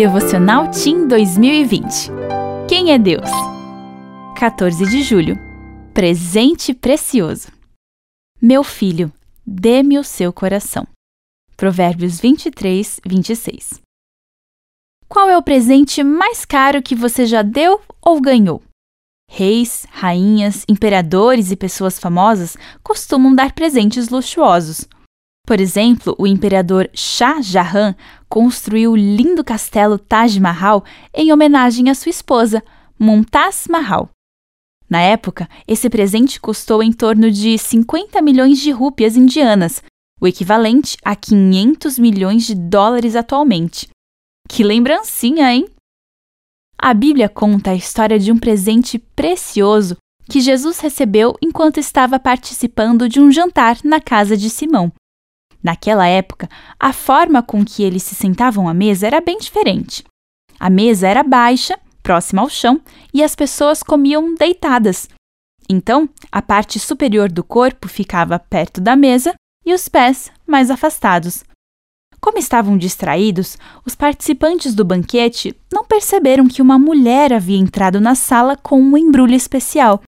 Devocional Team 2020. Quem é Deus? 14 de julho. Presente precioso. Meu filho, dê-me o seu coração. Provérbios 23, 26. Qual é o presente mais caro que você já deu ou ganhou? Reis, rainhas, imperadores e pessoas famosas costumam dar presentes luxuosos. Por exemplo, o imperador Shah Jahan construiu o lindo castelo Taj Mahal em homenagem à sua esposa, Mumtaz Mahal. Na época, esse presente custou em torno de 50 milhões de rúpias indianas, o equivalente a 500 milhões de dólares atualmente. Que lembrancinha, hein? A Bíblia conta a história de um presente precioso que Jesus recebeu enquanto estava participando de um jantar na casa de Simão. Naquela época, a forma com que eles se sentavam à mesa era bem diferente. A mesa era baixa, próxima ao chão, e as pessoas comiam deitadas. Então, a parte superior do corpo ficava perto da mesa e os pés mais afastados. Como estavam distraídos, os participantes do banquete não perceberam que uma mulher havia entrado na sala com um embrulho especial.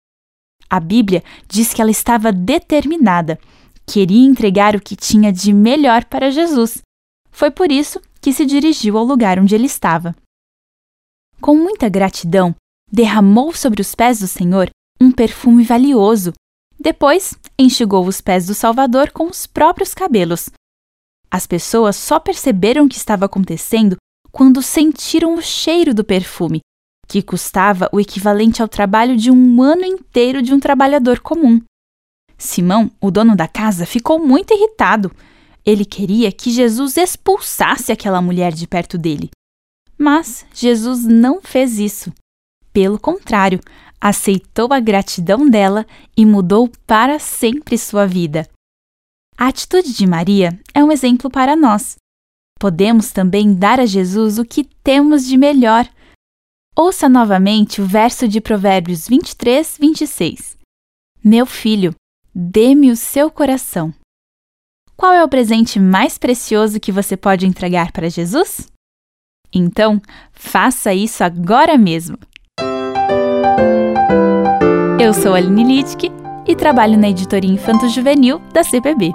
A Bíblia diz que ela estava determinada queria entregar o que tinha de melhor para Jesus. Foi por isso que se dirigiu ao lugar onde ele estava. Com muita gratidão, derramou sobre os pés do Senhor um perfume valioso. Depois, enxugou os pés do Salvador com os próprios cabelos. As pessoas só perceberam o que estava acontecendo quando sentiram o cheiro do perfume, que custava o equivalente ao trabalho de um ano inteiro de um trabalhador comum. Simão, o dono da casa, ficou muito irritado. Ele queria que Jesus expulsasse aquela mulher de perto dele. Mas Jesus não fez isso. Pelo contrário, aceitou a gratidão dela e mudou para sempre sua vida. A atitude de Maria é um exemplo para nós. Podemos também dar a Jesus o que temos de melhor. Ouça novamente o verso de Provérbios 23, 26. Meu filho, Dê-me o seu coração. Qual é o presente mais precioso que você pode entregar para Jesus? Então, faça isso agora mesmo. Eu sou Aline Littke e trabalho na editoria Infanto Juvenil da CPB.